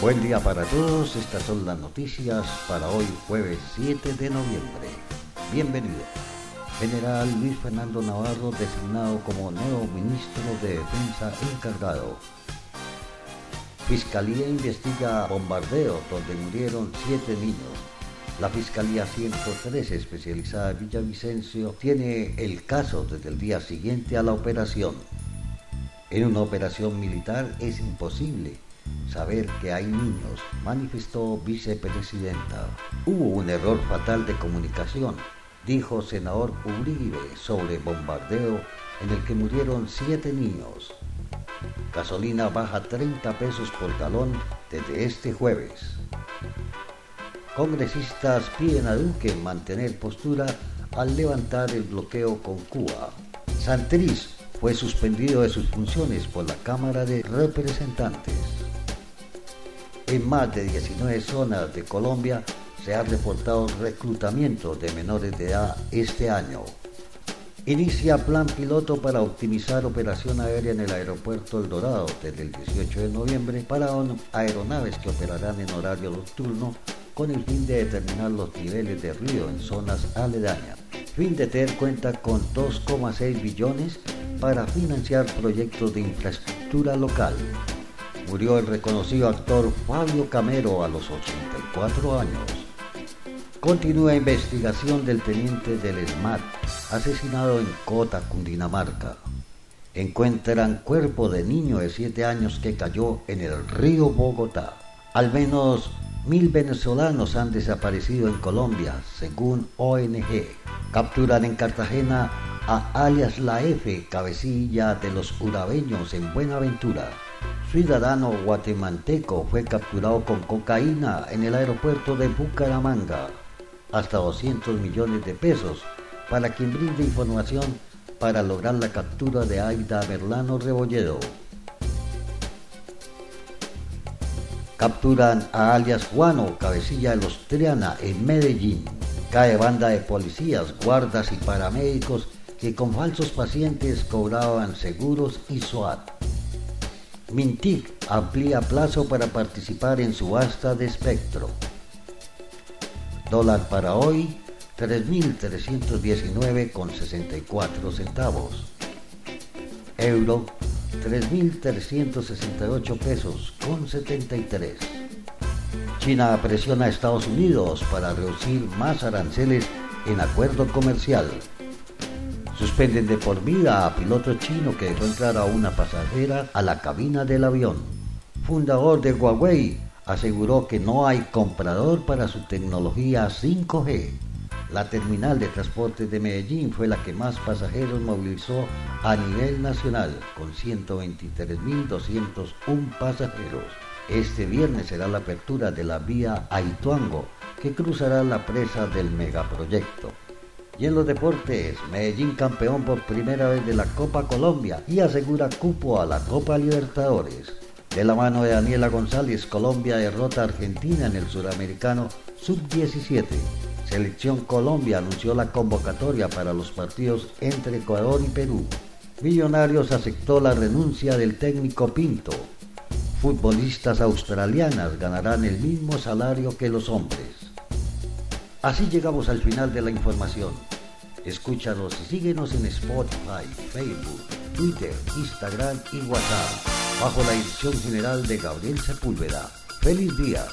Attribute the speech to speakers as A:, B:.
A: Buen día para todos, estas son las noticias para hoy jueves 7 de noviembre. Bienvenido. General Luis Fernando Navarro designado como nuevo ministro de Defensa encargado. Fiscalía investiga bombardeo donde murieron siete niños. La Fiscalía 113 especializada en Villavicencio tiene el caso desde el día siguiente a la operación. En una operación militar es imposible saber que hay niños, manifestó vicepresidenta. Hubo un error fatal de comunicación, dijo senador Uribe sobre bombardeo en el que murieron siete niños. Gasolina baja 30 pesos por galón desde este jueves. Congresistas piden a Duque mantener postura al levantar el bloqueo con Cuba. Santriz fue suspendido de sus funciones por la Cámara de Representantes. En más de 19 zonas de Colombia se ha reportado reclutamiento de menores de edad este año. Inicia plan piloto para optimizar operación aérea en el aeropuerto El Dorado desde el 18 de noviembre para aeronaves que operarán en horario nocturno con el fin de determinar los niveles de río en zonas aledañas. Findeter cuenta con 2,6 billones para financiar proyectos de infraestructura local murió el reconocido actor Fabio Camero a los 84 años. Continúa investigación del teniente del SMAT, asesinado en Cota, Cundinamarca. Encuentran cuerpo de niño de 7 años que cayó en el río Bogotá. Al menos mil venezolanos han desaparecido en Colombia, según ONG. Capturan en Cartagena a alias La F, cabecilla de los urabeños en Buenaventura ciudadano guatemalteco fue capturado con cocaína en el aeropuerto de Bucaramanga, hasta 200 millones de pesos, para quien brinde información para lograr la captura de Aida Berlano Rebolledo. Capturan a alias Juano, cabecilla de los Triana, en Medellín. Cae banda de policías, guardas y paramédicos que con falsos pacientes cobraban seguros y SWAT. Mintic amplía plazo para participar en subasta de espectro. Dólar para hoy, 3.319,64 centavos. Euro, 3.368 pesos con 73. China presiona a Estados Unidos para reducir más aranceles en acuerdo comercial. Suspenden de por vida a piloto chino que dejó entrar a una pasajera a la cabina del avión. Fundador de Huawei aseguró que no hay comprador para su tecnología 5G. La terminal de transporte de Medellín fue la que más pasajeros movilizó a nivel nacional, con 123.201 pasajeros. Este viernes será la apertura de la vía Aituango, que cruzará la presa del megaproyecto. Y en los deportes, Medellín campeón por primera vez de la Copa Colombia y asegura cupo a la Copa Libertadores. De la mano de Daniela González, Colombia derrota a Argentina en el suramericano Sub-17. Selección Colombia anunció la convocatoria para los partidos entre Ecuador y Perú. Millonarios aceptó la renuncia del técnico Pinto. Futbolistas australianas ganarán el mismo salario que los hombres. Así llegamos al final de la información. Escúchanos y síguenos en Spotify, Facebook, Twitter, Instagram y WhatsApp, bajo la edición general de Gabriel Sepúlveda. ¡Feliz día!